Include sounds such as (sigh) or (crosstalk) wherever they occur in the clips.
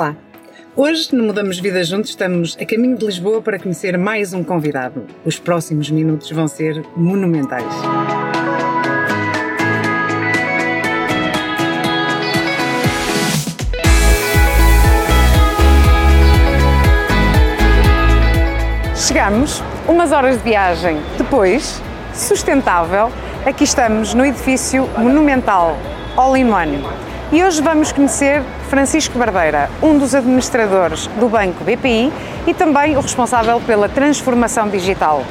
Olá! Hoje, no Mudamos Vida Juntos, estamos a caminho de Lisboa para conhecer mais um convidado. Os próximos minutos vão ser monumentais. Chegamos, umas horas de viagem depois, sustentável, aqui estamos no edifício monumental All in One. E hoje vamos conhecer Francisco Barbeira, um dos administradores do Banco BPI e também o responsável pela transformação digital.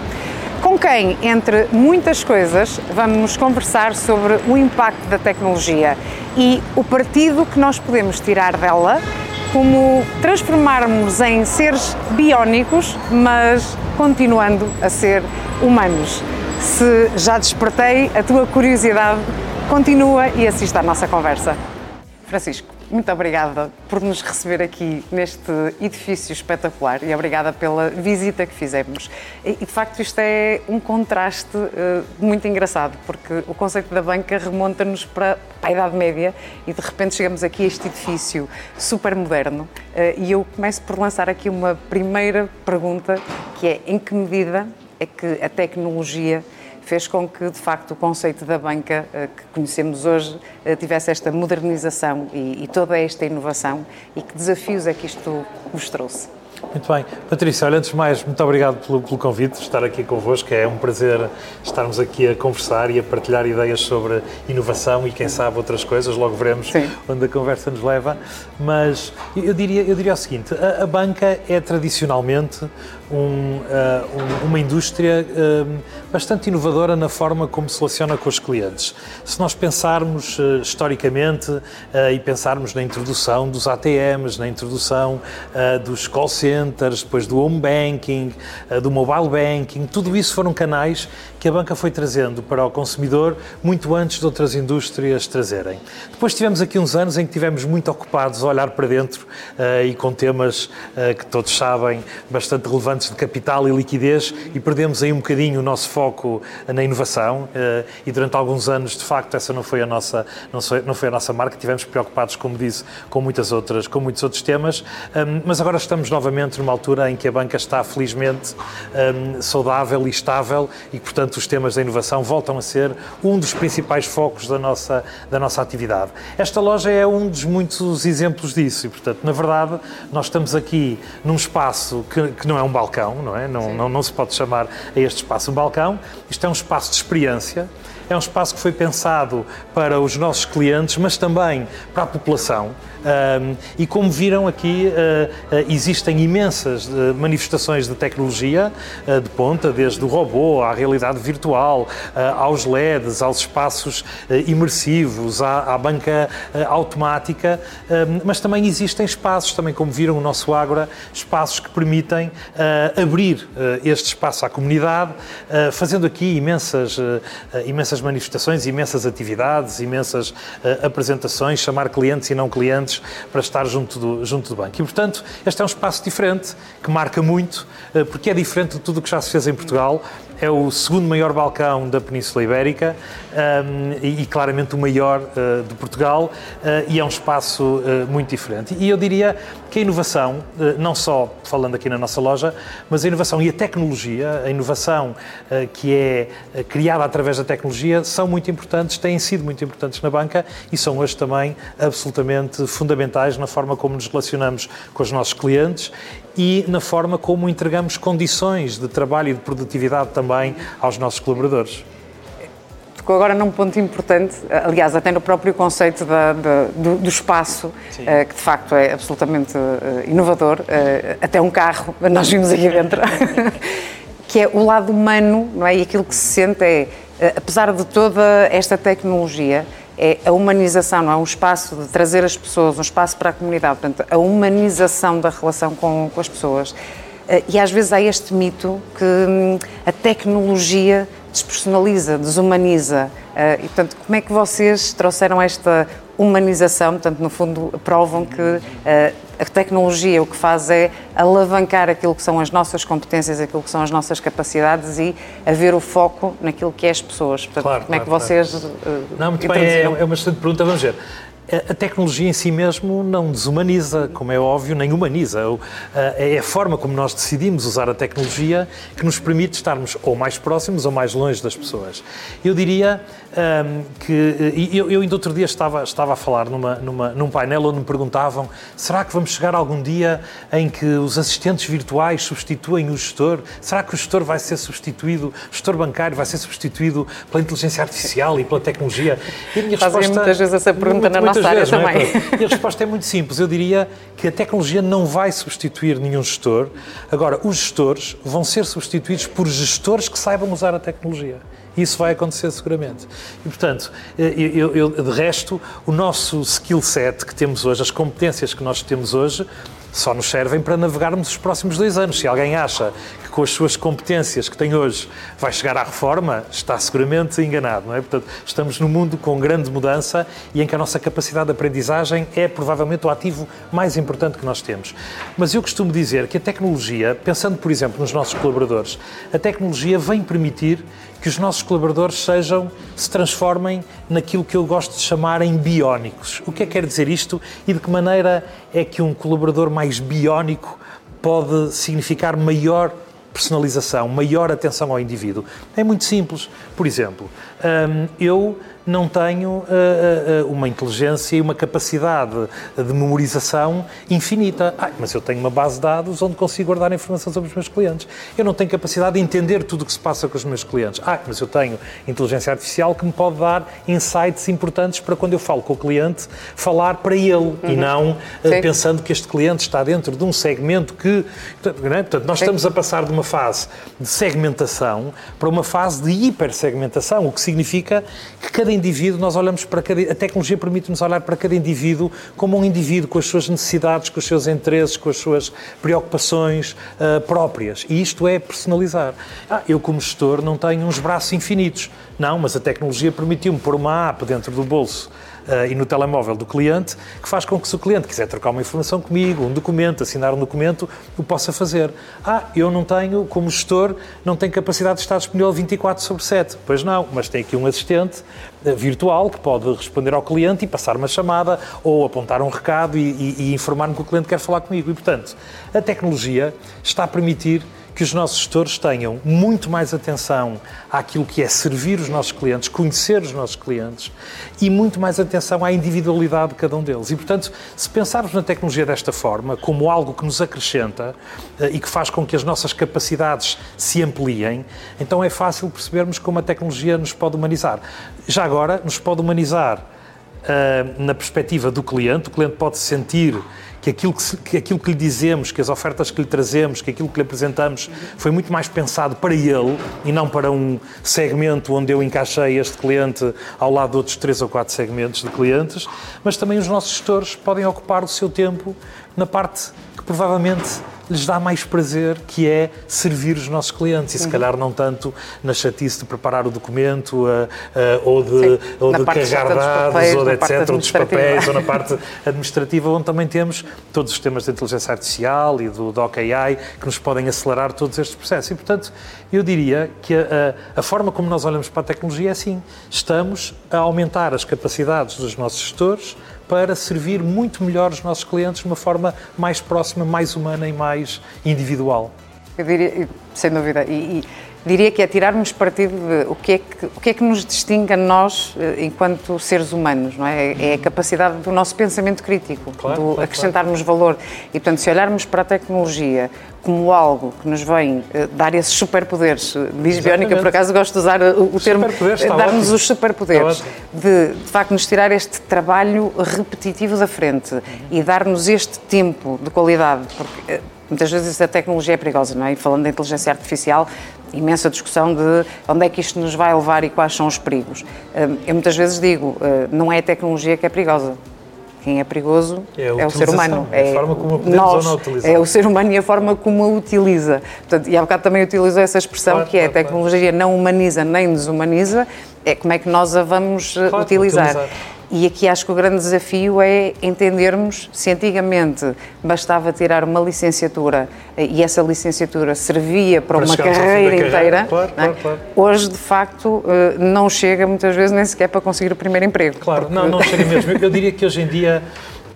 Com quem, entre muitas coisas, vamos conversar sobre o impacto da tecnologia e o partido que nós podemos tirar dela, como transformarmos em seres biónicos, mas continuando a ser humanos. Se já despertei a tua curiosidade, continua e assista à nossa conversa. Francisco, muito obrigada por nos receber aqui neste edifício espetacular e obrigada pela visita que fizemos. E de facto isto é um contraste uh, muito engraçado, porque o conceito da banca remonta-nos para a Idade Média e de repente chegamos aqui a este edifício super moderno. Uh, e eu começo por lançar aqui uma primeira pergunta, que é em que medida é que a tecnologia fez com que, de facto, o conceito da banca eh, que conhecemos hoje eh, tivesse esta modernização e, e toda esta inovação e que desafios é que isto nos trouxe? Muito bem. Patrícia, olha, antes de mais, muito obrigado pelo, pelo, convite de estar aqui convosco. É um prazer estarmos aqui a conversar e a partilhar ideias sobre inovação e, quem sabe, outras coisas. Logo veremos Sim. onde a conversa nos leva. Mas eu diria, eu diria o seguinte: a, a banca é tradicionalmente um, uh, uma indústria uh, bastante inovadora na forma como se relaciona com os clientes. Se nós pensarmos uh, historicamente e pensarmos na introdução dos ATMs, na introdução dos call centers, depois do home banking, do mobile banking, tudo isso foram canais que a banca foi trazendo para o consumidor muito antes de outras indústrias trazerem. Depois tivemos aqui uns anos em que tivemos muito ocupados a olhar para dentro e com temas que todos sabem bastante relevantes de capital e liquidez e perdemos aí um bocadinho o nosso foco na inovação eh, e durante alguns anos, de facto, essa não foi a nossa, não foi, não foi a nossa marca, tivemos preocupados, como disse, com muitas outras, com muitos outros temas, mas agora estamos novamente numa altura em que a banca está felizmente saudável e estável e, portanto, os temas da inovação voltam a ser um dos principais focos da nossa, da nossa atividade. Esta loja é um dos muitos exemplos disso e, portanto, na verdade, nós estamos aqui num espaço que, que não é um balcão, balcão, não é? Não, não, não, se pode chamar a este espaço um balcão. Isto é um espaço de experiência, é um espaço que foi pensado para os nossos clientes, mas também para a população. Um, e como viram aqui, uh, existem imensas uh, manifestações de tecnologia de ponta, desde o robô à realidade virtual, aos LEDs, aos espaços imersivos, à, à banca automática, mas também existem espaços, também como viram o nosso Ágora, espaços que permitem abrir este espaço à comunidade, fazendo aqui imensas, imensas manifestações, imensas atividades, imensas apresentações, chamar clientes e não clientes para estar junto do, junto do banco. E, portanto, este é um espaço diferente, que marca muito, eh, porque é diferente de tudo o que já se fez em Portugal é o segundo maior balcão da Península Ibérica um, e, claramente o maior uh, de Portugal uh, e é um espaço muito diferente. E eu diria que a inovação, não só falando aqui na nossa loja, mas a inovação e a tecnologia, a inovação que é criada através da tecnologia, são muito importantes, têm sido muito importantes na banca e são hoje também absolutamente fundamentais na forma como nos relacionamos com os nossos clientes e na forma como entregamos condições de trabalho e de produtividade também aos nossos colaboradores. Tocou agora num ponto importante, aliás, até no próprio conceito da, da, do, do, espaço, uh, que de facto é absolutamente uh, inovador, uh, até um carro, nós vimos aqui dentro, (laughs) que é o lado humano, não é? E aquilo que se sente é, apesar de toda esta tecnologia, é a humanização, não é? Um espaço de trazer as pessoas, um espaço para a comunidade, portanto, a humanização da relação com, com as pessoas. Eh, e às vezes há este mito que hum, a tecnologia despersonaliza, desumaniza. Eh, e, portanto, como é que vocês trouxeram esta humanização? Portanto, no fundo, provam que eh, a tecnologia o que faz é alavancar aquilo que são as nossas competências, aquilo que são as nossas capacidades e haver o foco naquilo que é as pessoas. Portanto, claro, como claro, é que vocês. Claro. Não, muito bem, é, é uma excelente pergunta. Vamos ver. A tecnologia em si mesmo não desumaniza, como é óbvio, nem humaniza. É a forma como nós decidimos usar a tecnologia que nos permite estarmos ou mais próximos ou mais longe das pessoas. Eu diria um, que. Eu, eu ainda outro dia estava, estava a falar numa, numa, num painel onde me perguntavam: será que vamos chegar algum dia em que os assistentes virtuais substituem o gestor? Será que o gestor vai ser substituído, o gestor bancário vai ser substituído pela inteligência artificial e pela tecnologia? E a minha Fazem resposta. muitas vezes essa pergunta muito, na nossa área vezes, também. É? E a resposta é muito simples. Eu diria que a tecnologia não vai substituir nenhum gestor. Agora, os gestores vão ser substituídos por gestores que saibam usar a tecnologia. Isso vai acontecer seguramente. E, portanto, eh, eu, eu, de resto, o nosso skill set que temos hoje, as competências que nós temos hoje, só nos servem para navegarmos os próximos dois anos. Se alguém acha que com as suas competências que tem hoje vai chegar à reforma, está seguramente enganado, não é? Portanto, estamos num mundo com grande mudança e em que a nossa capacidade de aprendizagem é provavelmente o ativo mais importante que nós temos. Mas eu costumo dizer que a tecnologia, pensando por exemplo nos nossos colaboradores, a tecnologia vem permitir que os nossos colaboradores sejam, se transformem naquilo que eu gosto de chamar em biónicos. O que é que quer dizer isto e de que maneira é que um colaborador mais biónico pode significar maior personalização, maior atenção ao indivíduo? É muito simples. Por exemplo, hum, eu não tenho uh, uh, uma inteligência e uma capacidade de memorização infinita. Ah, mas eu tenho uma base de dados onde consigo guardar informação sobre os meus clientes. Eu não tenho capacidade de entender tudo o que se passa com os meus clientes. Ah, mas eu tenho inteligência artificial que me pode dar insights importantes para quando eu falo com o cliente, falar para ele uhum. e não uh, pensando que este cliente está dentro de um segmento que. É? Portanto, nós Sim. estamos a passar de uma fase de segmentação para uma fase de hipersegmentação, o que significa que cada indivíduo, nós olhamos para cada. A tecnologia permite-nos olhar para cada indivíduo como um indivíduo com as suas necessidades, com os seus interesses, com as suas preocupações uh, próprias. E isto é personalizar. Ah, eu, como gestor, não tenho uns braços infinitos. Não, mas a tecnologia permitiu-me pôr uma app dentro do bolso e no telemóvel do cliente, que faz com que se o cliente quiser trocar uma informação comigo, um documento, assinar um documento, o possa fazer. Ah, eu não tenho, como gestor, não tenho capacidade de estar disponível 24 sobre 7. Pois não, mas tem aqui um assistente uh, virtual que pode responder ao cliente e passar uma chamada ou apontar um recado e, e, e informar-me que o cliente quer falar comigo. E, portanto, a tecnologia está a permitir que os nossos gestores tenham muito mais atenção àquilo que é servir os nossos clientes, conhecer os nossos clientes e muito mais atenção à individualidade de cada um deles. E, portanto, se pensarmos na tecnologia desta forma, como algo que nos acrescenta eh, e que faz com que as nossas capacidades se ampliem, então é fácil percebermos como a tecnologia nos pode humanizar. Já agora, nos pode humanizar na perspectiva do cliente, o cliente pode sentir que aquilo que, que aquilo que lhe dizemos, que as ofertas que lhe trazemos, que aquilo que lhe apresentamos foi muito mais pensado para ele e não para um segmento onde eu encaixei este cliente ao lado de outros três ou quatro segmentos de clientes, mas também os nossos gestores podem ocupar o seu tempo na parte que provavelmente lhes dá mais prazer, que é servir os nossos clientes. E se uhum. calhar não tanto na chatice de preparar o documento uh, uh, ou de, ou de carregar dados, papéis, ou de etc., ou dos papéis, ou na (laughs) parte administrativa, onde também temos todos os sistemas de inteligência artificial e do Doc AI que nos podem acelerar todos estes processos. E, portanto, eu diria que a, a, forma como nós olhamos para a tecnologia é assim: estamos a aumentar as capacidades dos nossos gestores para servir muito melhor os nossos clientes de uma forma mais próxima, mais humana e mais individual. Eu diria, sem dúvida, e, e diria que é tirarmos partido de o que é que, o que, é que nos distingue a nós eh, enquanto seres humanos, não é? É a capacidade do nosso pensamento crítico, claro, do claro, acrescentarmos claro. valor. E, portanto, se olharmos para a tecnologia como algo que nos vem uh, dar esses superpoderes, uh, diz Biónica, por acaso gosto de usar uh, o termo, dar-nos os superpoderes, de, de facto nos tirar este trabalho repetitivo da frente uhum. e dar-nos este tempo de qualidade, porque muitas vezes a tecnologia é perigosa, não é? E falando da inteligência artificial, imensa discussão de onde é que isto nos vai levar e quais são os perigos. Hum, eu muitas vezes digo, hum, não é a tecnologia que é perigosa. Quem é perigoso é, é o ser humano. É, a forma como a podemos nós, ou não utilizar. É o ser humano e a forma como a utiliza. Portanto, e há bocado também utilizou essa expressão claro, que é claro, a tecnologia claro. não humaniza nem desumaniza, é como é que nós a vamos uh, utilizar. utilizar. E aqui acho que o grande desafio é entendermos se antigamente bastava tirar uma licenciatura e essa licenciatura servia para, para uma carreira inteira, claro, claro, claro. hoje de facto não chega muitas vezes nem sequer para conseguir o primeiro emprego. Claro, porque... não, não chega (laughs) mesmo. Eu diria que hoje em dia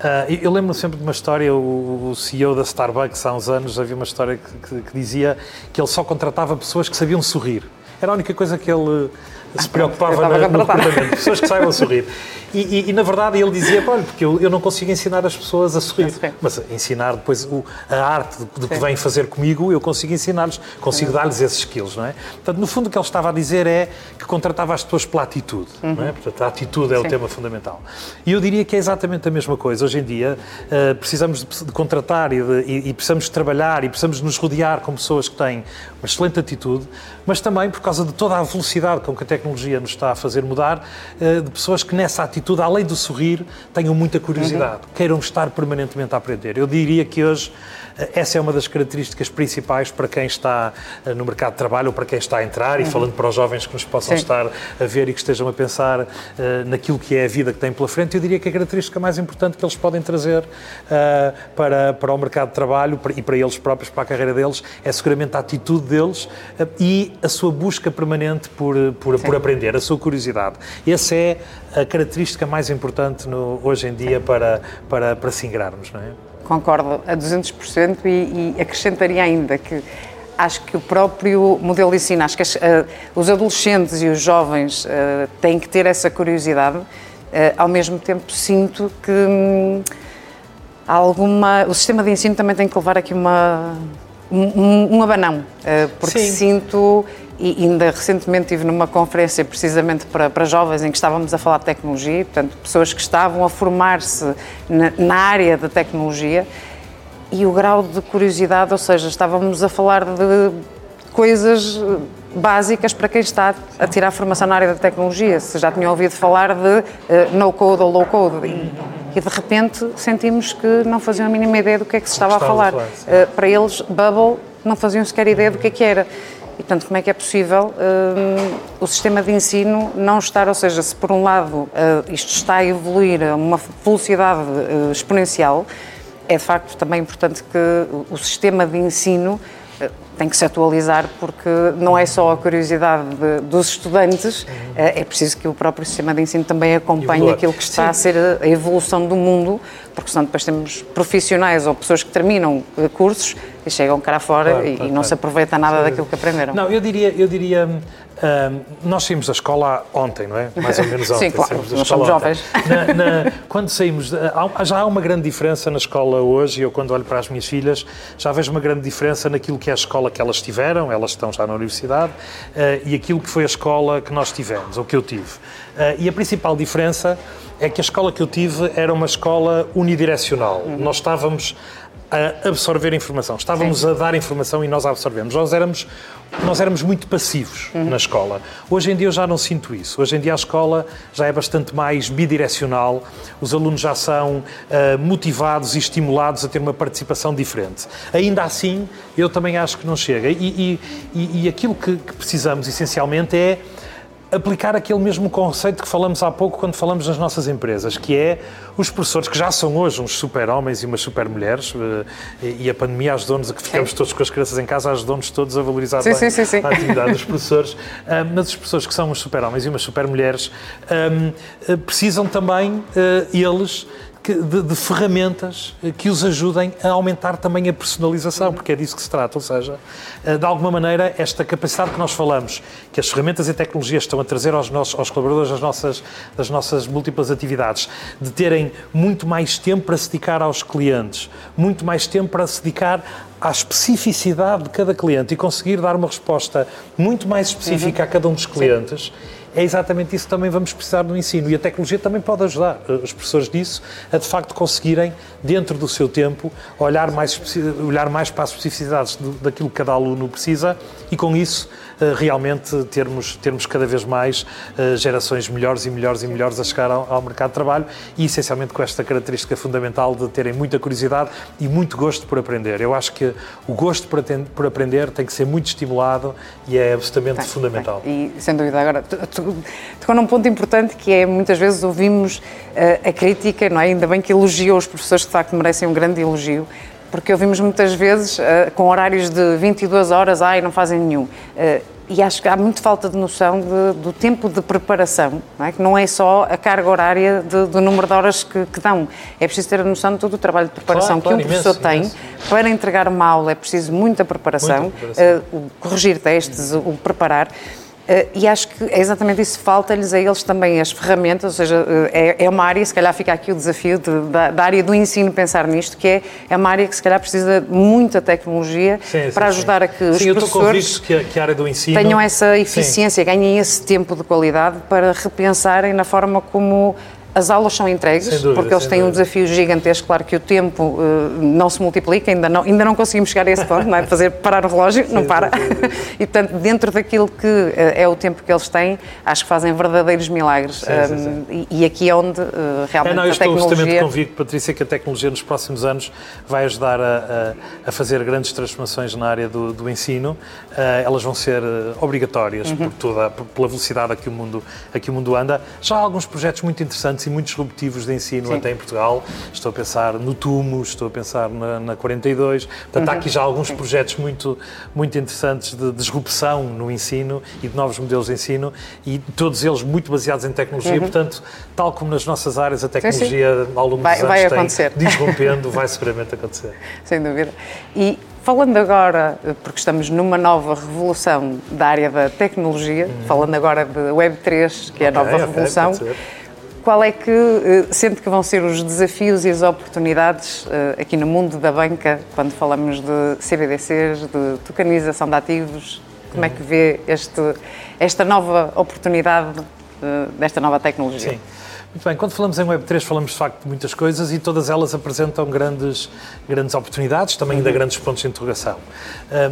Uh, eu lembro sempre de uma história, o, o, CEO da Starbucks há uns anos havia uma história que, que, que, dizia que ele só contratava pessoas que sabiam sorrir. Era a única coisa que ele (laughs) se preocupava na, no comportamento, pessoas que saibam sorrir. E, e, e, na verdade ele dizia, olha, porque eu, eu não consigo ensinar as pessoas a sorrir, mas ensinar depois o, a arte do que vêm fazer comigo, eu consigo ensinar-lhes, consigo dar-lhes esses skills, não é? Portanto, no fundo o que ele estava a dizer é que contratava as pessoas pela atitude, uhum. não é? Portanto, a atitude é Sim. o tema fundamental. E eu diria que é exatamente a mesma coisa. Hoje em dia uh, precisamos de, de contratar e, de, e, e precisamos de trabalhar e precisamos de nos rodear com pessoas que têm uma excelente atitude, mas também por causa de toda a velocidade com que a tecnologia nos está a fazer mudar, uh, de pessoas que nessa atitude além do sorrir, tenham muita curiosidade, uhum. queiram estar permanentemente a aprender. Eu diria que hoje eh, essa é uma das características principais para quem está eh, no mercado de trabalho ou para quem está a entrar uhum. e falando para os jovens que nos possam Sim. estar a ver e que estejam a pensar uh, naquilo que é a vida que têm pela frente, eu diria que a característica mais importante que eles podem trazer uh, para, para o mercado de trabalho e para eles próprios, para a carreira deles, é seguramente a atitude deles uh, e a sua busca permanente por, por, por aprender, a sua curiosidade. Essa é a característica mais importante no, hoje em dia para, para, para se ingrarmos, não é? Concordo a 200% e, e acrescentaria ainda que acho que o próprio modelo de ensino, acho que uh, os adolescentes e os jovens uh, têm que ter essa curiosidade. Uh, ao mesmo tempo, sinto que hum, alguma. O sistema de ensino também tem que levar aqui uma, um, um abanão, porque Sim. sinto e ainda recentemente estive numa conferência precisamente para, para jovens em que estávamos a falar de tecnologia, portanto, pessoas que estavam a formar-se na, na, área da tecnologia e o grau de curiosidade, ou seja, estávamos a falar de coisas básicas para quem está a tirar formação na área da tecnologia. Se já tinham ouvido falar de uh, no-code ou low-code. E, de repente sentimos que não faziam a mínima ideia do que é que se estava, estava a falar. uh, para eles, Bubble não faziam sequer ideia do que é que era. E, portanto, como é que é possível uh, o sistema de ensino não estar, ou seja, se por um lado uh, isto está a evoluir a uma velocidade uh, exponencial, é de facto também importante que o sistema de ensino tem que se atualizar porque não é só a curiosidade de, dos estudantes, uhum. é preciso que o próprio sistema de ensino também acompanhe aquilo que está a ser a evolução do mundo, porque senão depois temos profissionais ou pessoas que terminam cursos e chegam cá fora claro, e, claro, não claro. se aproveita nada Sim. daquilo que aprenderam. Não, eu diria, eu diria uh, nós saímos da escola ontem, não é? Mais ou menos (laughs) ontem. Sim, claro, nós somos jovens. Na, na, quando saímos, há, já há uma grande diferença na escola hoje, e eu quando olho para as minhas filhas, já vejo uma grande diferença naquilo que é a escola que elas tiveram, elas estão já na universidade, uh, e aquilo que foi a escola que nós tivemos, ou que eu tive. Uh, e a principal diferença é que a escola que eu tive era uma escola unidirecional. Uhum. Nós estávamos a absorver informação. Estávamos Sim. a dar informação e nós a absorvemos. Nós éramos, nós éramos muito passivos uhum. na escola. Hoje em dia eu já não sinto isso. Hoje em dia a escola já é bastante mais bidirecional. Os alunos já são uh, motivados e estimulados a ter uma participação diferente. Ainda assim, eu também acho que não chega. E, e, e, aquilo que, que precisamos essencialmente é aplicar aquele mesmo conceito que falamos há pouco quando falamos nas nossas empresas, que é os professores, que já são hoje uns super-homens e umas super-mulheres, eh, e a pandemia ajudou-nos a que ficamos sim. todos com as crianças em casa, ajudou-nos todos a valorizar sim, bem sim, a atividade dos professores. Ah, mas os professores que são uns super-homens e umas super-mulheres ah, precisam também, ah, eles, de, de, ferramentas eh, que os ajudem a aumentar também a personalização, porque é disso que se trata. Ou seja, eh, de alguma maneira, esta capacidade que nós falamos, que as ferramentas e tecnologias estão a trazer aos, nossos, aos colaboradores das nossas, das nossas múltiplas atividades, de terem muito mais tempo para se dedicar aos clientes, muito mais tempo para se dedicar à especificidade de cada cliente e conseguir dar uma resposta muito mais específica uhum. a cada um dos clientes. Sim é exatamente isso que também vamos precisar no ensino. E a tecnologia também pode ajudar eh, os professores disso a de facto conseguirem, dentro do seu tempo, olhar mais, olhar mais para as especificidades daquilo que cada aluno precisa e com isso realmente termos, termos cada vez mais uh, gerações melhores e melhores e melhores a chegar ao, ao, mercado de trabalho e essencialmente com esta característica fundamental de terem muita curiosidade e muito gosto por aprender. Eu acho que o gosto por, por aprender tem que ser muito estimulado e é absolutamente bem, fundamental. Bem. E sem dúvida, agora tocou num ponto importante que é muitas vezes ouvimos uh, a crítica, não é? Ainda bem que elogiou os professores que de facto merecem um grande elogio, porque ouvimos muitas vezes uh, com horários de 22 horas, ai, não fazem nenhum. Uh, e acho que há muito falta de noção de, do tempo de preparação, não é? que não é só a carga horária de, do número de horas que, que, dão. É preciso ter a noção de todo o trabalho de preparação claro, que claro, um professor imenso, tem. Imenso. Para entregar uma aula é preciso muita preparação, muita preparação. Uh, corrigir testes, o preparar. Uh, e acho que é exatamente isso, falta-lhes a eles também as ferramentas, ou seja, uh, é, é, uma área, se calhar fica aqui o desafio de, da, da, área do ensino pensar nisto, que é, é uma área que se calhar precisa de muita tecnologia sim, para sim, ajudar sim. a que os professores que, que a área do ensino... tenham essa eficiência, ganhem esse tempo de qualidade para repensarem na forma como as aulas são entregues, dúvida, porque eles têm dúvida. um desafio gigantesco. Claro que o tempo uh, não se multiplica, ainda não, ainda não conseguimos chegar a esse ponto, não é? Fazer parar o relógio, sim, não para. Sim, (laughs) sim, e, portanto, dentro daquilo que uh, é o tempo que eles têm, acho que fazem verdadeiros milagres. Um, e, e, aqui é onde uh, realmente é, não, eu a estou tecnologia... absolutamente convicto, Patrícia, que a tecnologia nos próximos anos vai ajudar a, a, a fazer grandes transformações na área do, do ensino. elas vão ser obrigatórias uhum. por toda, por, pela velocidade a que, o mundo, a que o mundo anda. Já há alguns projetos muito interessantes e muito disruptivos de ensino Sim. até em Portugal. Estou a pensar no Tumo, estou a pensar na, na 42. Portanto, uhum. há aqui já alguns Sim. projetos muito, muito interessantes de disrupção no ensino e de novos modelos de ensino e todos eles muito baseados em tecnologia. Uhum. Portanto, tal como nas nossas áreas, a tecnologia ao longo vai, dos anos vai acontecer. (laughs) tem disrompendo, vai seguramente acontecer. Sem dúvida. E Falando agora, porque estamos numa nova revolução da área da tecnologia, uhum. falando agora de Web3, que é a nova okay, revolução, qual é que uh, sente que vão ser os desafios e as oportunidades uh, aqui no mundo da banca, quando falamos de CBDCs, de tokenização de ativos? Como é que vê este, esta nova oportunidade uh, desta nova tecnologia? Sim. Muito bem, quando falamos em Web3 falamos de facto de muitas coisas e todas elas apresentam grandes, grandes oportunidades, também ainda uhum. grandes pontos de interrogação.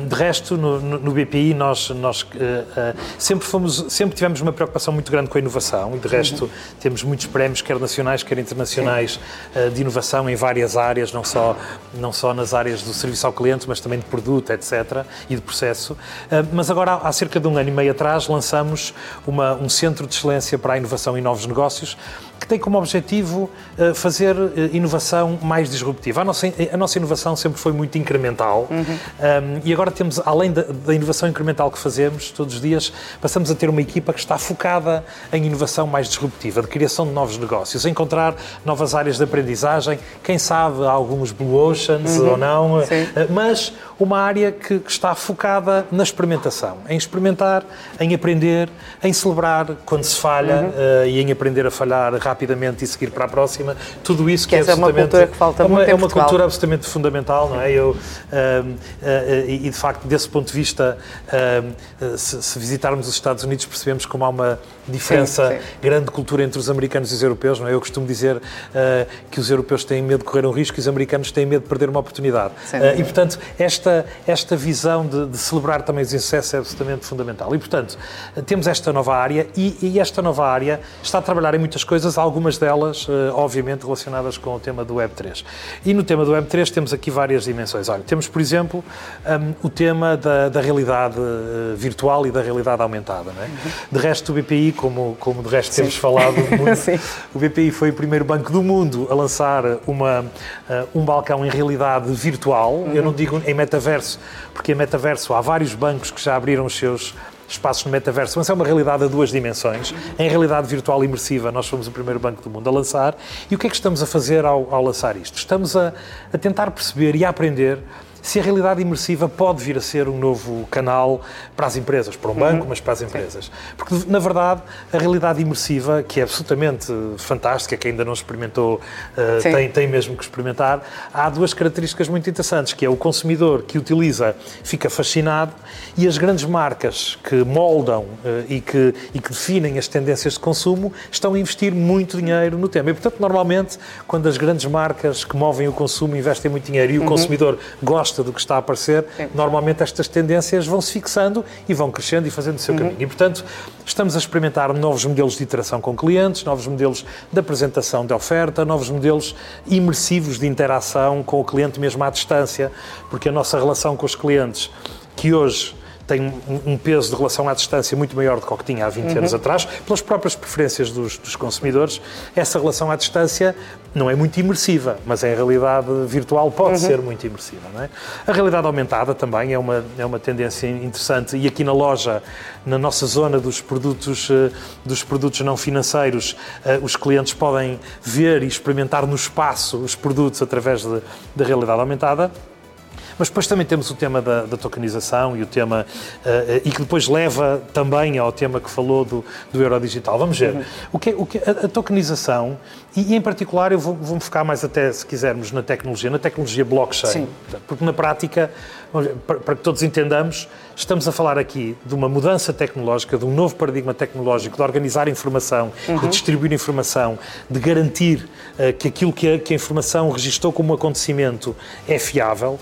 De resto, no, no BPI nós, nós eh, eh, sempre, fomos, sempre tivemos uma preocupação muito grande com a inovação e de resto uhum. temos muitos prémios, quer nacionais, quer internacionais. Eh, de inovação em várias áreas, não só, não só nas áreas do serviço ao cliente, mas também de produto, etc. e de processo. Mas agora, há cerca de um ano e meio atrás, lançamos uma, um centro de excelência para a inovação e novos negócios que tem como objetivo uh, fazer uh, inovação mais disruptiva. A nossa, a nossa inovação sempre foi muito incremental uhum. um, e agora temos, além da, da, inovação incremental que fazemos todos os dias, passamos a ter uma equipa que está focada em inovação mais disruptiva, de criação de novos negócios, encontrar novas áreas de aprendizagem, quem sabe alguns Blue Oceans uhum. ou não, uh, mas uma área que, que, está focada na experimentação, em experimentar, em aprender, em celebrar quando se falha uhum. e em aprender a falhar rapidamente e seguir para a próxima, tudo isso que, que é, é uma cultura que falta é uma, muito É uma cultura absolutamente fundamental, não é? Eu, uh, uh, e de facto, desse ponto de vista, uh, se, se, visitarmos os Estados Unidos, percebemos como há uma diferença sim, sim. grande de cultura entre os americanos e os europeus, não é? Eu costumo dizer que os europeus têm medo de correr um risco e os americanos têm medo de perder uma oportunidade. e, portanto, esta, esta visão de, de celebrar também os insucessos é absolutamente fundamental. E, portanto, temos esta nova área e, e esta nova área está a trabalhar em muitas coisas, algumas delas, eh, obviamente, relacionadas com o tema do Web3. E no tema do Web3 temos aqui várias dimensões. Olha, temos, por exemplo, um, o tema da, da realidade uh, virtual e da realidade aumentada. Não é? Uhum. De resto, o BPI, como, como de resto Sim. temos falado muito, (laughs) o BPI foi o primeiro banco do mundo a lançar uma, uh, um balcão em realidade virtual. Uhum. Eu não digo em metaverso, porque em metaverso há vários bancos que já abriram os seus espaços no metaverso, mas é uma realidade a duas dimensões. Em realidade virtual imersiva, nós fomos o primeiro banco do mundo a lançar. E o que é que estamos a fazer ao, ao lançar isto? Estamos a, a tentar perceber e a aprender se a realidade imersiva pode vir a ser um novo canal para as empresas, para um banco, uhum. mas para as empresas. Sim. Porque, na verdade, a realidade imersiva, que é absolutamente fantástica, que ainda não experimentou, uh, tem, tem mesmo que experimentar, há duas características muito interessantes, que é o consumidor que utiliza fica fascinado e as grandes marcas que moldam uh, e, que, e que definem as tendências de consumo estão a investir muito dinheiro no tema. E, portanto, normalmente, quando as grandes marcas que movem o consumo investem muito dinheiro e o uhum. consumidor gosta gosta do que está a aparecer, Sim. normalmente estas tendências vão se fixando e vão crescendo e fazendo o seu uhum. caminho. E, portanto, estamos a experimentar novos modelos de interação com clientes, novos modelos de apresentação de oferta, novos modelos imersivos de interação com o cliente mesmo à distância, porque a nossa relação com os clientes, que hoje tem um, peso de relação à distância muito maior do que o que tinha há 20 uhum. anos atrás, pelas próprias preferências dos, dos, consumidores. Essa relação à distância não é muito imersiva, mas em realidade virtual pode uhum. ser muito imersiva. Não é? A realidade aumentada também é uma, é uma tendência interessante e aqui na loja, na nossa zona dos produtos, eh, dos produtos não financeiros, eh, os clientes podem ver e experimentar no espaço os produtos através da realidade aumentada. Mas depois também temos o tema da, da tokenização e o tema uh, e que depois leva também ao tema que falou do, do euro digital. Vamos ver. Uhum. O que, o que, a, a tokenização, e, e, em particular eu vou, vou focar mais até, se quisermos, na tecnologia, na tecnologia blockchain. Sim. Porque na prática, para que todos entendamos, estamos a falar aqui de uma mudança tecnológica, de um novo paradigma tecnológico, de organizar informação, uhum. de distribuir informação, de garantir uh, que aquilo que a, que a informação registou como acontecimento é fiável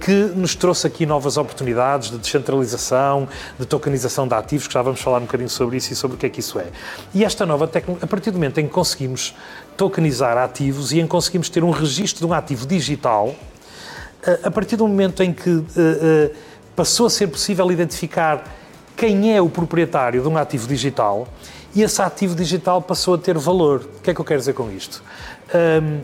que nos trouxe aqui novas oportunidades de descentralização, de tokenização de ativos, que já vamos falar um bocadinho sobre isso e sobre o que é que isso é. E esta nova tecnologia, a partir do momento em que conseguimos tokenizar ativos e em que conseguimos ter um registro de um ativo digital, eh, a partir do momento em que uh, passou a ser possível identificar quem é o proprietário de um ativo digital e esse ativo digital passou a ter valor. O que é que eu quero dizer com isto? Um,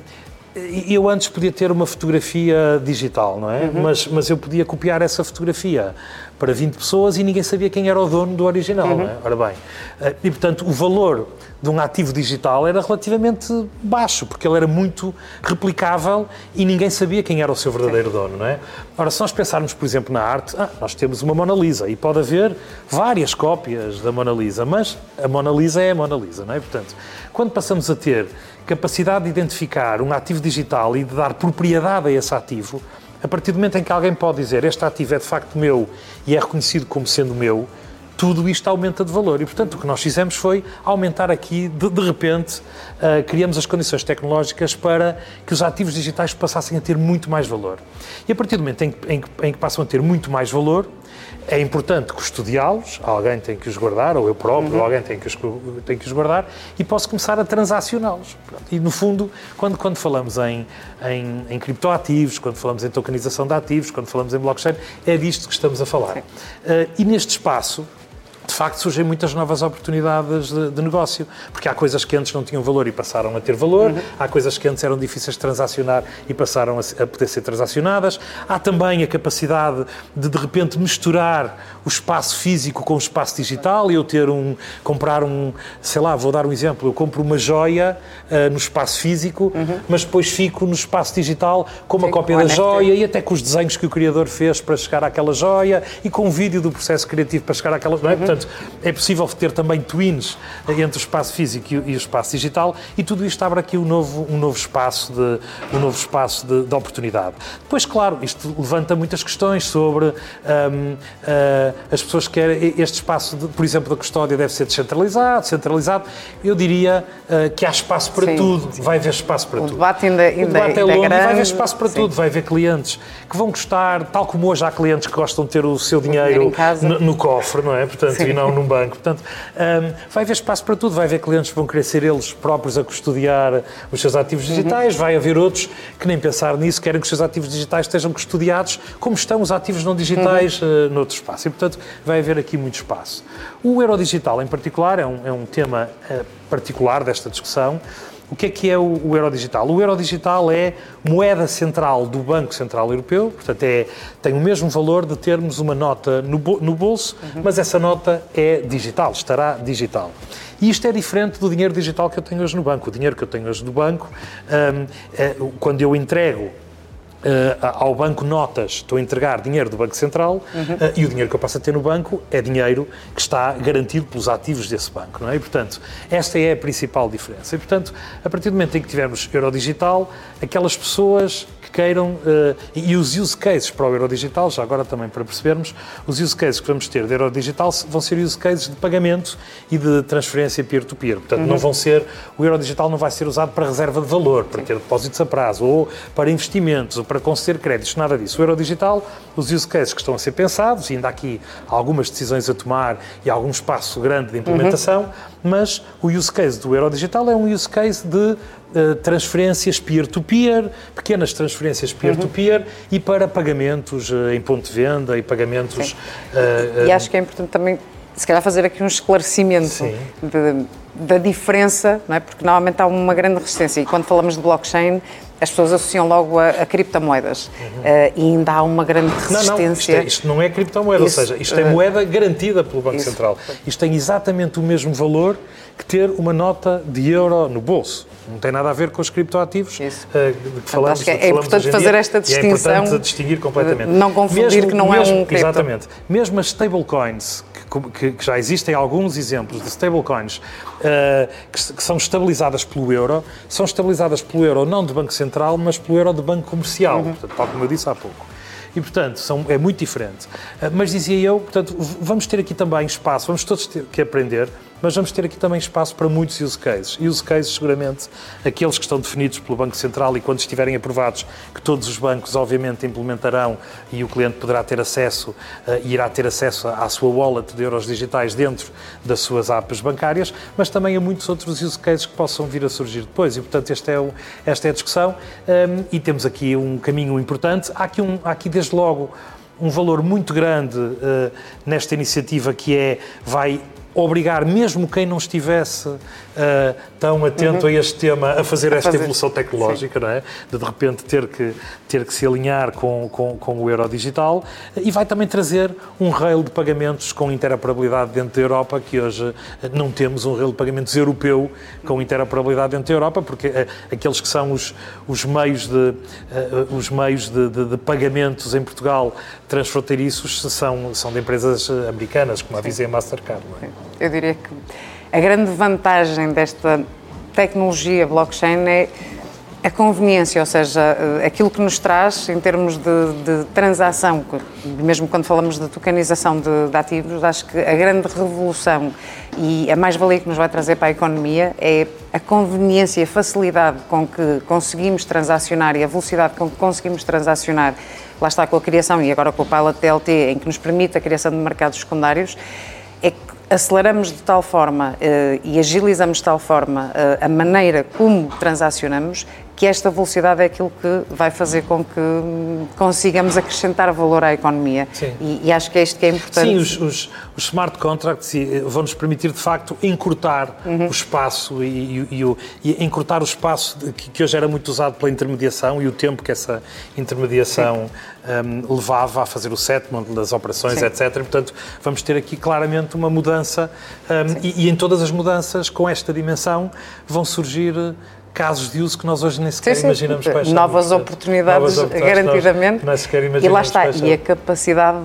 eu antes podia ter uma fotografia digital, não é? Uhum. Mas, mas eu podia copiar essa fotografia para 20 pessoas e ninguém sabia quem era o dono do original, uhum. não é? Ora bem, eh, e portanto o valor de um ativo digital era relativamente baixo, porque ele era muito replicável e ninguém sabia quem era o seu verdadeiro Sim. dono, não é? Ora, se nós pensarmos, por exemplo, na arte, ah, nós temos uma Mona Lisa e pode haver várias cópias da Mona Lisa, mas a Mona Lisa é a Mona Lisa, não é? Portanto, quando passamos a ter capacidade de identificar um ativo digital e de dar propriedade a esse ativo, a partir do momento em que alguém pode dizer este ativo é de facto meu e é reconhecido como sendo meu, tudo isto aumenta de valor. E, portanto, o que nós fizemos foi aumentar aqui, de, de repente, uh, criamos as condições tecnológicas para que os ativos digitais passassem a ter muito mais valor. E a partir do momento em que, em em que passam a ter muito mais valor, é importante custodiá-los, alguém tem que os guardar, ou eu próprio, uhum. alguém tem que, os, tem que os guardar, e posso começar a transacioná-los. E, no fundo, quando, quando falamos em, em, em, criptoativos, quando falamos em tokenização de ativos, quando falamos em blockchain, é disto que estamos a falar. Uh, e neste espaço, de facto surgem muitas novas oportunidades de, de, negócio, porque há coisas que antes não tinham valor e passaram a ter valor, uhum. há coisas que antes eram difíceis de transacionar e passaram a, a, poder ser transacionadas, há também a capacidade de de repente misturar o espaço físico com o espaço digital e eu ter um, comprar um, sei lá, vou dar um exemplo, eu compro uma joia uh, no espaço físico, uhum. mas depois fico no espaço digital com uma Sim, cópia da joia e até com os desenhos que o criador fez para chegar àquela joia e com um vídeo do processo criativo para chegar àquela, não é? Uhum. Portanto, Portanto, é possível ter também twins entre o espaço físico e o espaço digital e tudo isto abre aqui um novo, um novo espaço, de, um novo espaço de, de oportunidade. Depois, claro, isto levanta muitas questões sobre um, uh, as pessoas que querem este espaço, de, por exemplo, da custódia deve ser descentralizado, centralizado. Eu diria uh, que há espaço para Sim. tudo, vai haver espaço para o tudo. Debate ainda, ainda, o debate é longo grande. vai haver espaço para Sim. tudo, vai haver clientes que vão gostar, tal como hoje há clientes que gostam de ter o seu dinheiro no, no, cofre, não é? Portanto, Sim. e não num banco. Portanto, um, vai haver espaço para tudo, vai haver clientes que vão querer ser eles próprios a custodiar os seus ativos digitais, uhum. vai haver outros que nem pensar nisso, querem que os seus ativos digitais estejam custodiados como estão os ativos não digitais uhum. uh, noutro espaço. E, portanto, vai haver aqui muito espaço. O euro digital, em particular, é um, é um tema uh, particular desta discussão, o que é que é o, o euro digital? O euro digital é moeda central do Banco Central Europeu, portanto é, tem o mesmo valor de termos uma nota no, no bolso, uhum. mas essa nota é digital, estará digital. E isto é diferente do dinheiro digital que eu tenho hoje no banco. O dinheiro que eu tenho hoje no banco, um, é, quando eu entrego ao banco notas, estou a entregar dinheiro do Banco Central uhum. uh, e o dinheiro que eu passo a ter no banco é dinheiro que está garantido pelos ativos desse banco, não é? E, portanto, esta é a principal diferença. E, portanto, a partir do momento em que tivermos euro digital, aquelas pessoas queiram, uh, e os use cases para o euro digital, já agora também para percebermos, os use cases que vamos ter de euro digital vão ser use cases de pagamento e de transferência peer-to-peer. -peer. Portanto, uhum. não vão ser, o euro digital não vai ser usado para reserva de valor, para ter depósitos a prazo, ou para investimentos, ou para conceder créditos, nada disso. O euro digital, os use cases que estão a ser pensados, e ainda há aqui algumas decisões a tomar e algum espaço grande de implementação, uhum. Mas o use case do euro digital é um use case de uh, transferências peer-to-peer, pequenas transferências peer-to-peer uhum. e para pagamentos uh, em ponto de venda e pagamentos. Uh, e acho que é importante também, se calhar, fazer aqui um esclarecimento de, da diferença, não é? porque normalmente há uma grande resistência e quando falamos de blockchain as pessoas associam logo a, a criptomoedas uhum. uh, e ainda há uma grande resistência. Não, não, isto, é, isto não é criptomoeda, Isso, ou seja, isto é moeda garantida pelo Banco Isso. Central. Isto tem exatamente o mesmo valor que ter uma nota de euro no bolso. Não tem nada a ver com os criptoativos Isso. Uh, que falamos. Que é, é importante fazer esta distinção. é importante distinguir completamente. Não confundir mesmo, que não mesmo, é um cripto. Exatamente. Mesmo as stablecoins, que, que, já existem alguns exemplos de stablecoins uh, que, que, são estabilizadas pelo euro, são estabilizadas pelo euro não de Banco Central, mas pelo euro de Banco Comercial, uhum. portanto, tal como eu disse há pouco. E, portanto, são, é muito diferente. Uh, mas dizia eu, portanto, vamos ter aqui também espaço, vamos todos ter que aprender mas vamos ter aqui também espaço para muitos use cases. Use cases, seguramente, aqueles que estão definidos pelo Banco Central e quando estiverem aprovados, que todos os bancos, obviamente, implementarão e o cliente poderá ter acesso uh, irá ter acesso à sua wallet de euros digitais dentro das suas apps bancárias, mas também a muitos outros use cases que possam vir a surgir depois. E, portanto, esta é, o, esta é a discussão um, ehm, e temos aqui um caminho importante. Há aqui, um, há aqui desde logo, um valor muito grande uh, nesta iniciativa que é vai obrigar mesmo quem não estivesse uh, tão atento uhum. a este tema a fazer a esta fazer. evolução tecnológica, Sim. não é? De de repente ter que, ter que se alinhar com, com, com o euro digital e vai também trazer um rail de pagamentos com interoperabilidade dentro da Europa, que hoje não temos um rail de pagamentos europeu com interoperabilidade dentro da Europa, porque uh, aqueles que são os, os meios, de, uh, os meios de, de, de, pagamentos em Portugal transfronteiriços são, são de empresas americanas, como a Visa e a Mastercard. Não é? Eu diria que a grande vantagem desta tecnologia blockchain é a conveniência, ou seja, eh, aquilo que nos traz em termos de, de transação, mesmo quando falamos de tokenização de, de, ativos, acho que a grande revolução e a mais-valia que nos vai trazer para a economia é a conveniência, a facilidade com que conseguimos transacionar e a velocidade com que conseguimos transacionar, lá está com a criação e agora com o Pilot TLT, em que nos permite a criação de mercados secundários, aceleramos de tal forma uh, e agilizamos de tal forma uh, a maneira como transacionamos que esta velocidade é aquilo que vai fazer com que consigamos acrescentar valor à economia. E, e, acho que é isto que é importante. Sim, os, os, os smart contracts eh, vão-nos permitir, de facto, encurtar uhum. o espaço e, e, o, e, encurtar o espaço que, que, hoje era muito usado pela intermediação e o tempo que essa intermediação um, levava a fazer o settlement das operações, Sim. etc. portanto, vamos ter aqui claramente uma mudança um, e, em todas as mudanças, com esta dimensão, vão surgir casos de uso que nós hoje nem sequer sim, sim. imaginamos para novas oportunidades, novas garantidamente. Nós, e lá está, e a capacidade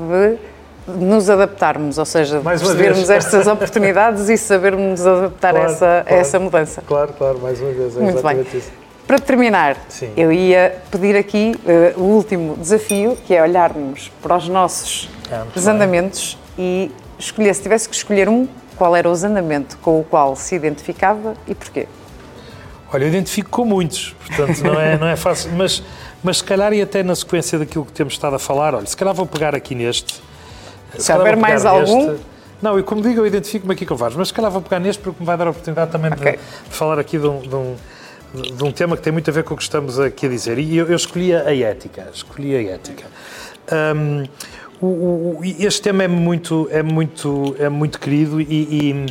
de nos adaptarmos, ou seja, mais percebermos estas oportunidades e sabermos adaptar claro, essa, claro, essa mudança. Claro, claro, mais uma vez, é Muito bem. Isso. Para terminar, Sim. eu ia pedir aqui uh, o último desafio, que é olharmos para os nossos é, desandamentos bem. e escolher, se tivesse que escolher um, qual era o desandamento com o qual se identificava e porquê? Olha, eu identifico com muitos, portanto não é, não é fácil, mas, mas se calhar e até na sequência daquilo que temos estado a falar, olha, se calhar vou pegar aqui neste. Se, se houver mais algum. Não, e como digo, eu identifico-me aqui com vários, mas se calhar vou pegar neste porque me vai dar a oportunidade também okay. de, de, falar aqui de um, de, um, de um, tema que tem muito a ver com o que estamos aqui a dizer. E eu, eu escolhi a ética, escolhi a ética. Um, o, o, este tema é muito, é muito, é muito querido e, e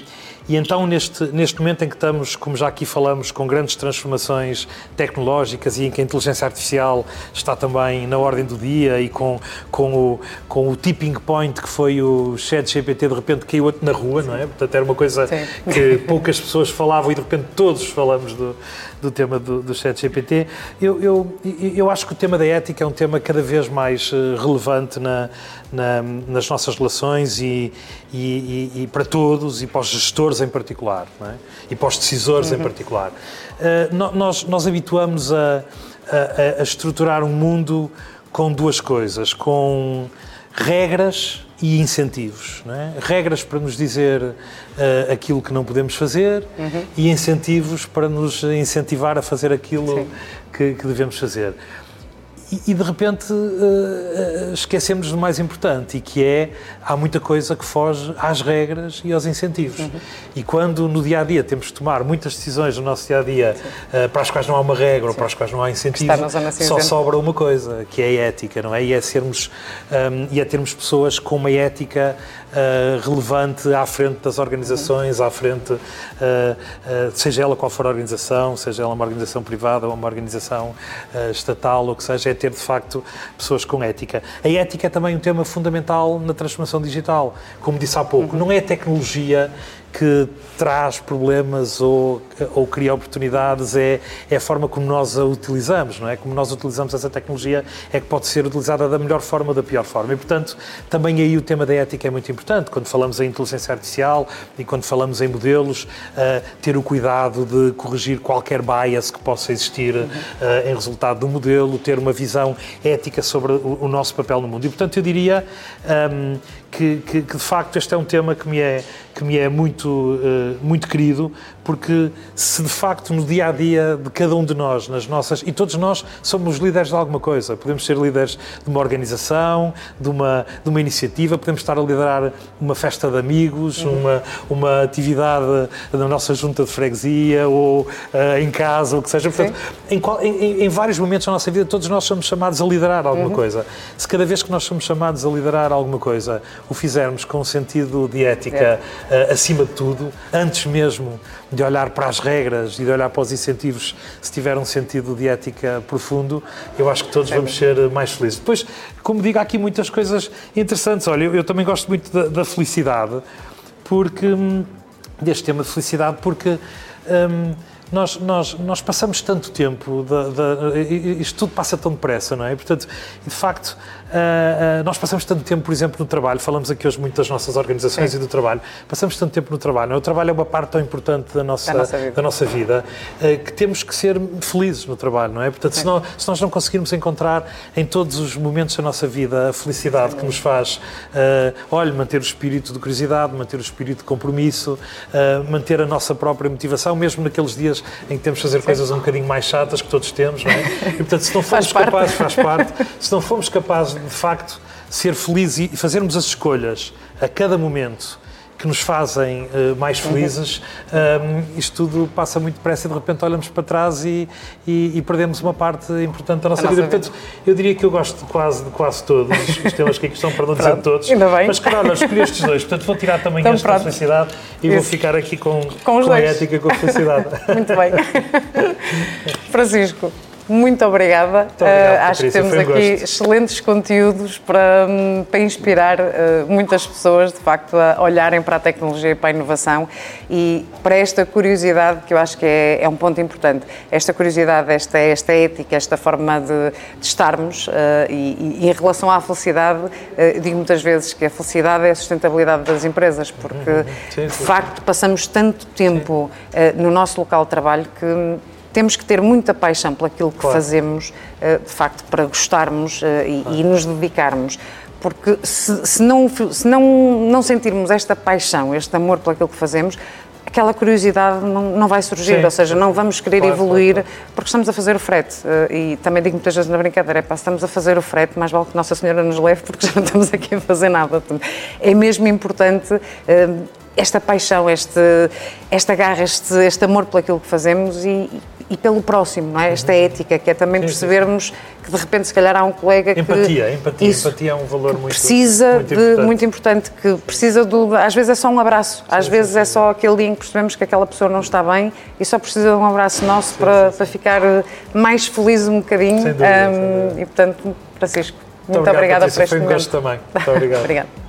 e então, neste, neste momento em que estamos, como já aqui falamos, com grandes transformações tecnológicas e em que a inteligência artificial está também na ordem do dia e com, com, o, com o tipping point que foi o chat GPT, de repente caiu outro na rua, não é? Portanto, era uma coisa Sim. que poucas pessoas falavam e de repente todos falamos do, do tema do, do chat GPT. Eu, eu, eu acho que o tema da ética é um tema cada vez mais eh, relevante na, na, nas nossas relações e, e, e, para todos e para os gestores em particular é? e para os decisores uhum. em particular. Uh, nós, nós habituamos a a, a, a estruturar um mundo com duas coisas, com regras e incentivos. É? Regras para nos dizer uh, aquilo que não podemos fazer uhum. e incentivos para nos incentivar a fazer aquilo que, que, devemos fazer e, de repente uh, esquecemos do mais importante e que é há muita coisa que foge às regras e aos incentivos. Uhum. e quando no dia a dia temos de tomar muitas decisões no nosso dia a dia uh, para as quais não há uma regra Sim. ou para as quais não há incentivo só sobra uma coisa que é a ética não é? E é sermos um, e é termos pessoas com uma ética uh, relevante à frente das organizações, à frente, seja ela qual for a organização, seja ela uma organização privada ou uma organização estatal, ou que seja, é ter de facto pessoas com ética. A ética é também um tema fundamental na transformação digital. Como disse há pouco, uhum. não é a tecnologia que traz problemas ou, ou cria oportunidades é, é a forma como nós a utilizamos, não é? Como nós utilizamos essa tecnologia é que pode ser utilizada da melhor forma ou da pior forma. E, portanto, também aí o tema da ética é muito importante. Quando falamos em inteligência artificial e quando falamos em modelos, uh, ter o cuidado de corrigir qualquer bias que possa existir uh, em resultado do modelo, ter uma visão ética sobre o, o nosso papel no mundo. E, portanto, eu diria um, que, que, que, de facto este é um tema que me é, que me é muito, uh, muito querido, porque se de facto no dia a dia de cada um de nós, nas nossas. e todos nós somos líderes de alguma coisa, podemos ser líderes de uma organização, de uma, de uma iniciativa, podemos estar a liderar uma festa de amigos, uhum. uma, uma atividade na nossa junta de freguesia ou uh, em casa, o que seja. Portanto, em, em, em, vários momentos da nossa vida, todos nós somos chamados a liderar alguma uhum. coisa. Se cada vez que nós somos chamados a liderar alguma coisa, o fizermos com um sentido de ética é. uh, acima de tudo, antes mesmo de olhar para as regras e de olhar para os incentivos, se tiver um sentido de ética profundo, eu acho que todos vamos ser mais felizes. Depois, como digo, há aqui muitas coisas interessantes. Olha, eu, eu também gosto muito da, da felicidade, porque hum, deste tema de felicidade, porque hum, nós, nós, nós passamos tanto tempo, de, isto tudo passa tão depressa, não é? Portanto, de facto, Uh, uh, nós passamos tanto tempo, por exemplo, no trabalho, falamos aqui hoje muito das nossas organizações Sim. e do trabalho, passamos tanto tempo no trabalho. É? O trabalho é uma parte tão importante da nossa, nossa vida, da nossa vida uh, que temos que ser felizes no trabalho, não é? Portanto, se, não, se, nós não conseguirmos encontrar em todos os momentos da nossa vida a felicidade Sim. que nos faz, olha, manter o espírito de curiosidade, manter o espírito de compromisso, manter a nossa própria motivação, mesmo naqueles dias em que temos de fazer Sim. coisas um bocadinho mais chatas que todos temos, não é? E, portanto, se não formos (laughs) faz capazes, faz parte, se não formos capazes de facto ser felizes e fazermos as escolhas a cada momento que nos fazem uh, mais felizes, um, isto tudo passa muito depressa e de repente olhamos para trás e, e, e perdemos uma parte importante da nossa, vida. Nossa Portanto, eu diria que eu gosto de quase, de quase todos os temas que aqui estão, para não dizer todos. Ainda bem. Mas claro, olha, escolhi estes dois, portanto vou tirar também então, esta felicidade e Isso. vou ficar aqui com, com, com a ética, com a felicidade. (laughs) muito bem. (laughs) Francisco. Muito obrigada. Muito obrigado, uh, acho que temos aqui gosto. excelentes conteúdos para, hum, para inspirar uh, muitas pessoas, de facto, a olharem para a tecnologia e para a inovação e para esta curiosidade, que eu acho que é, é um ponto importante. Esta curiosidade, esta, esta ética, esta forma de, de estarmos uh, e, e, em relação à felicidade, digo muitas vezes que a felicidade é a sustentabilidade das empresas, porque, uhum. sim, sim, de facto, passamos tanto tempo no nosso local de trabalho que temos que ter muita paixão por aquilo que claro. fazemos, eh, de facto, para gostarmos eh, e, claro. e nos dedicarmos. Porque se, se, não, se não, não sentirmos esta paixão, este amor por aquilo que fazemos, aquela curiosidade não, não vai surgir, Sim. ou seja, não vamos querer claro, evoluir claro, claro. porque estamos a fazer o frete. Eh, e também digo muitas vezes na brincadeira, é pá, estamos a fazer o frete, mais vale que Nossa Senhora nos leve porque já não estamos aqui a fazer nada. É mesmo importante esta paixão, este, esta garra, este, este amor por aquilo que fazemos e, e pelo próximo, não é? Esta uhum. ética, que é também sim, percebermos sim. que de repente se calhar há um colega que... Empatia, empatia, isso, empatia é um valor muito precisa muito de, importante. muito importante, que precisa do... Às vezes é só um abraço, às sim, vezes é só aquele dia em que percebemos que aquela pessoa não está bem e só precisa de um abraço nosso para, para ficar mais feliz um bocadinho. Sem dúvida, um, sem dúvida. E portanto, Francisco, muito, muito obrigada Patrícia, por este foi um momento. gosto também. Muito obrigado. (laughs) obrigado.